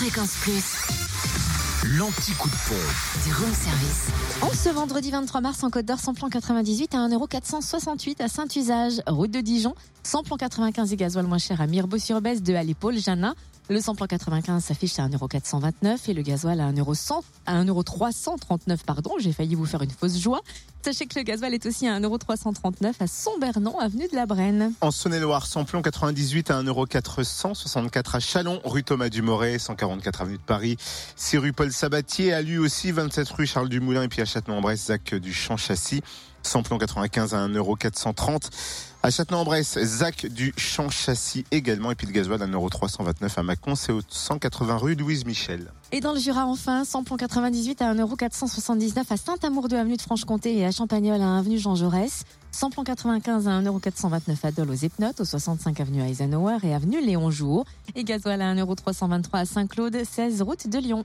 Fréquence Plus. L'anti-coup de pompe. Du room service. En ce vendredi 23 mars, en Côte d'Or, plan 98 à 1,468€ à Saint-Usage, route de Dijon. plan 95 et gasoil moins cher à Mirbeau-sur-Bèze, de à l'épaule, Janin. Le samplon 95 s'affiche à 1,429€ et le gasoil à 1,100 à 1,339€, pardon. J'ai failli vous faire une fausse joie. Sachez que le gasoil est aussi à 1,339€ à Sombernon, avenue de la Brenne. En Saône-et-Loire, samplon 98 à 1,464€ à Chalon, rue Thomas Dumoré, 144 avenue de Paris. 6 rue Paul Sabatier, à lui aussi 27 rue Charles Dumoulin et puis à Château-en-Bresse, Zac du Champ-Châssis. Samplon 95 à 1,430€. À Châtenay-en-Bresse, Zac du Champ Châssis également. Et puis le gasoil à 1,329€ à Mâcon, c'est au 180 rue Louise Michel. Et dans le Jura, enfin, samplon 98 à 1,479€ à Saint-Amour de avenue de Franche-Comté et à Champagnol à avenue Jean Jaurès. Samplon 95 à 1,429€ à Dole aux Epnotes, au 65 avenue Eisenhower et avenue Léon Jour. Et gasoil à 1,323€ à Saint-Claude, 16 route de Lyon.